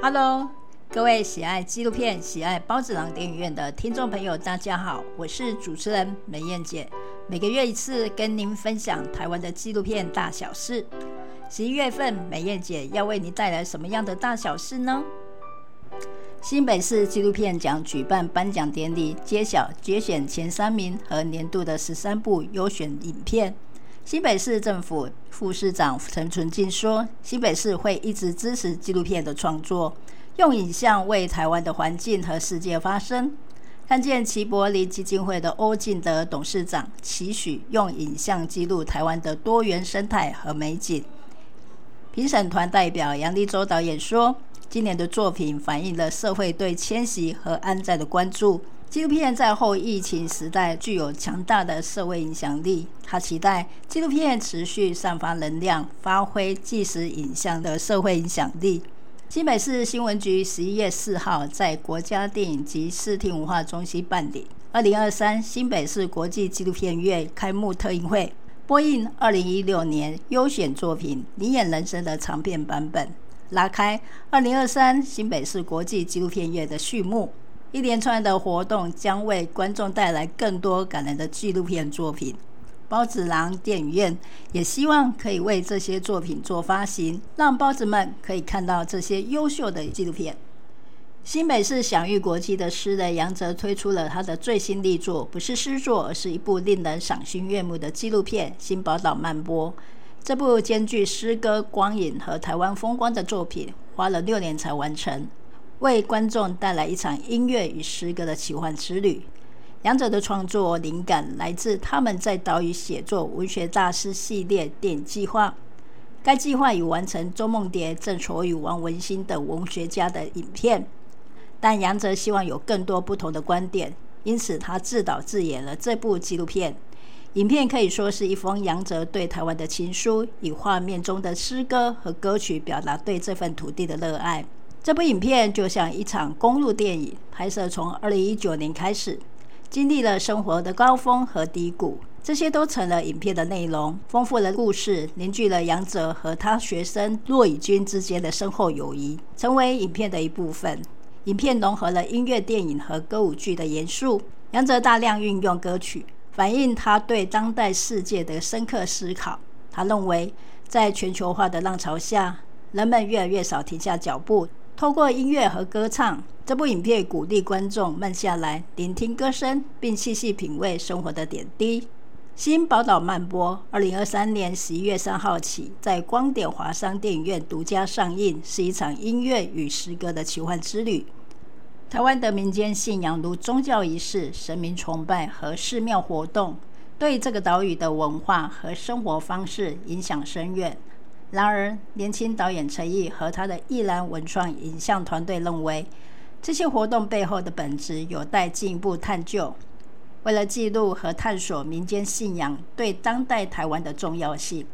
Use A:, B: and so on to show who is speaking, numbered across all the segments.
A: Hello，各位喜爱纪录片、喜爱包子郎电影院的听众朋友，大家好，我是主持人美燕姐。每个月一次跟您分享台湾的纪录片大小事。十一月份，美燕姐要为您带来什么样的大小事呢？新北市纪录片奖举办颁奖典礼，揭晓决选前三名和年度的十三部优选影片。新北市政府副市长陈纯进说：“新北市会一直支持纪录片的创作，用影像为台湾的环境和世界发声。”看见齐柏林基金会的欧进德董事长期许用影像记录台湾的多元生态和美景。评审团代表杨力州导演说：“今年的作品反映了社会对迁徙和安在的关注。”纪录片在后疫情时代具有强大的社会影响力。他期待纪录片持续散发能量，发挥纪实影像的社会影响力。新北市新闻局十一月四号在国家电影及视听文化中心办理二零二三新北市国际纪录片月开幕特映会，播映二零一六年优选作品《你演人生》的长片版本，拉开二零二三新北市国际纪录片月的序幕。一连串的活动将为观众带来更多感人的纪录片作品。包子郎电影院也希望可以为这些作品做发行，让包子们可以看到这些优秀的纪录片。新北市享誉国际的诗人杨泽推出了他的最新力作，不是诗作，而是一部令人赏心悦目的纪录片《新宝岛漫播》。这部兼具诗歌、光影和台湾风光的作品，花了六年才完成。为观众带来一场音乐与诗歌的奇幻之旅。杨哲的创作灵感来自他们在岛屿写作文学大师系列电影计划。该计划已完成周梦蝶、郑愁予、王文兴等文学家的影片，但杨哲希望有更多不同的观点，因此他自导自演了这部纪录片。影片可以说是一封杨哲对台湾的情书，以画面中的诗歌和歌曲表达对这份土地的热爱。这部影片就像一场公路电影，拍摄从二零一九年开始，经历了生活的高峰和低谷，这些都成了影片的内容，丰富了故事，凝聚了杨哲和他学生骆以军之间的深厚友谊，成为影片的一部分。影片融合了音乐、电影和歌舞剧的元素，杨哲大量运用歌曲，反映他对当代世界的深刻思考。他认为，在全球化的浪潮下，人们越来越少停下脚步。透过音乐和歌唱，这部影片鼓励观众慢下来，聆听歌声，并细细品味生活的点滴。新宝岛漫播，二零二三年十一月三号起，在光点华商电影院独家上映，是一场音乐与诗歌的奇幻之旅。台湾的民间信仰如宗教仪式、神明崇拜和寺庙活动，对这个岛屿的文化和生活方式影响深远。然而，年轻导演陈毅和他的艺兰文创影像团队认为，这些活动背后的本质有待进一步探究。为了记录和探索民间信仰对当代台湾的重要性，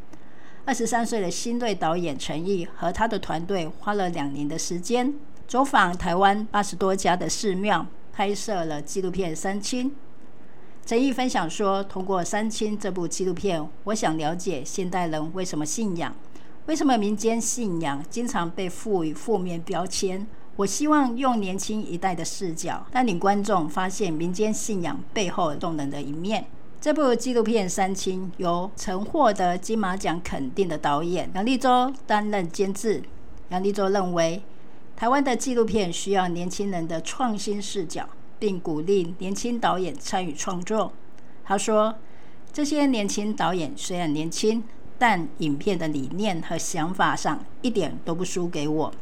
A: 二十三岁的新锐导演陈毅和他的团队花了两年的时间，走访台湾八十多家的寺庙，拍摄了纪录片《三清》。陈毅分享说：“通过《三清》这部纪录片，我想了解现代人为什么信仰。”为什么民间信仰经常被赋予负面标签？我希望用年轻一代的视角，带领观众发现民间信仰背后动人的一面。这部纪录片《三清》由曾获得金马奖肯定的导演杨立州担任监制。杨立州认为，台湾的纪录片需要年轻人的创新视角，并鼓励年轻导演参与创作。他说：“这些年轻导演虽然年轻。”但影片的理念和想法上一点都不输给我。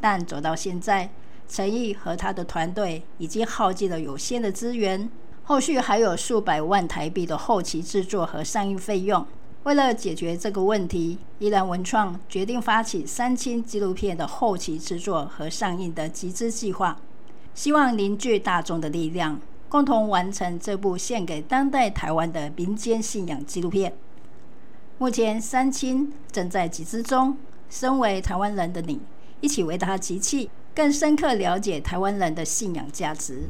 A: 但走到现在，陈毅和他的团队已经耗尽了有限的资源，后续还有数百万台币的后期制作和上映费用。为了解决这个问题，依兰文创决定发起三清纪录片的后期制作和上映的集资计划，希望凝聚大众的力量，共同完成这部献给当代台湾的民间信仰纪录片。目前三清正在集资中，身为台湾人的你，一起为他集气，更深刻了解台湾人的信仰价值。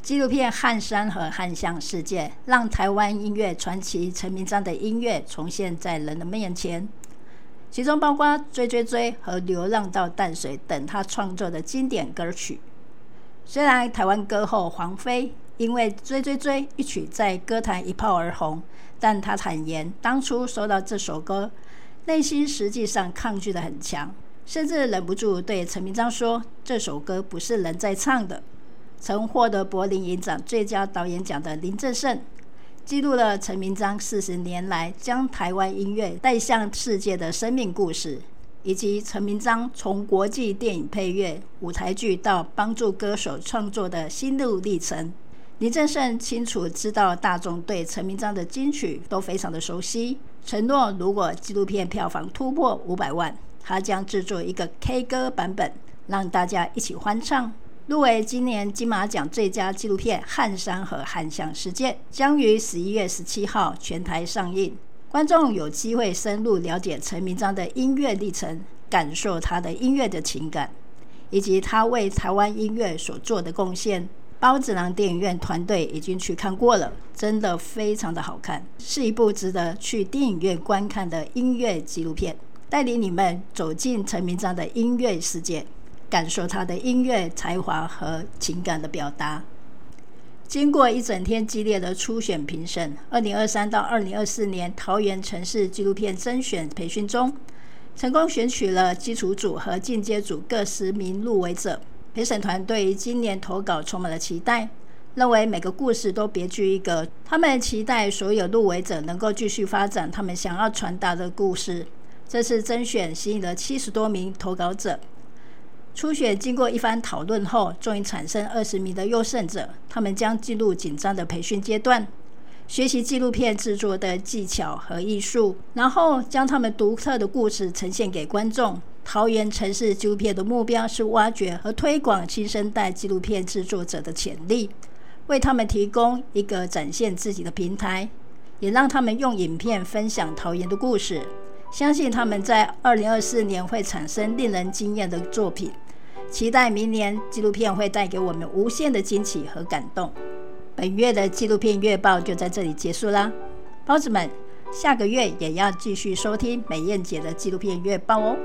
A: 纪录片《汉山和汉象世界》让台湾音乐传奇陈明章的音乐重现在人的面前。其中包括《追追追》和《流浪到淡水》等他创作的经典歌曲。虽然台湾歌后黄妃因为《追追追》一曲在歌坛一炮而红，但他坦言当初收到这首歌，内心实际上抗拒得很强，甚至忍不住对陈明章说：“这首歌不是人在唱的。”曾获得柏林影展最佳导演奖的林正盛，记录了陈明章四十年来将台湾音乐带向世界的生命故事，以及陈明章从国际电影配乐、舞台剧到帮助歌手创作的心路历程。林正盛清楚知道大众对陈明章的金曲都非常的熟悉，承诺如果纪录片票房突破五百万，他将制作一个 K 歌版本，让大家一起欢唱。入围今年金马奖最佳纪录片《汉山和汉象世界》将于十一月十七号全台上映，观众有机会深入了解陈明章的音乐历程，感受他的音乐的情感，以及他为台湾音乐所做的贡献。孢子狼电影院团队已经去看过了，真的非常的好看，是一部值得去电影院观看的音乐纪录片，带领你们走进陈明章的音乐世界。感受他的音乐才华和情感的表达。经过一整天激烈的初选评审，二零二三到二零二四年桃园城市纪录片甄选培训中，成功选取了基础组和进阶组各十名入围者。评审团对于今年投稿充满了期待，认为每个故事都别具一格。他们期待所有入围者能够继续发展他们想要传达的故事。这次甄选吸引了七十多名投稿者。初选经过一番讨论后，终于产生二十名的优胜者。他们将进入紧张的培训阶段，学习纪录片制作的技巧和艺术，然后将他们独特的故事呈现给观众。桃园城市纪录片的目标是挖掘和推广新生代纪录片制作者的潜力，为他们提供一个展现自己的平台，也让他们用影片分享桃园的故事。相信他们在二零二四年会产生令人惊艳的作品。期待明年纪录片会带给我们无限的惊喜和感动。本月的纪录片月报就在这里结束啦，包子们，下个月也要继续收听美燕姐的纪录片月报哦。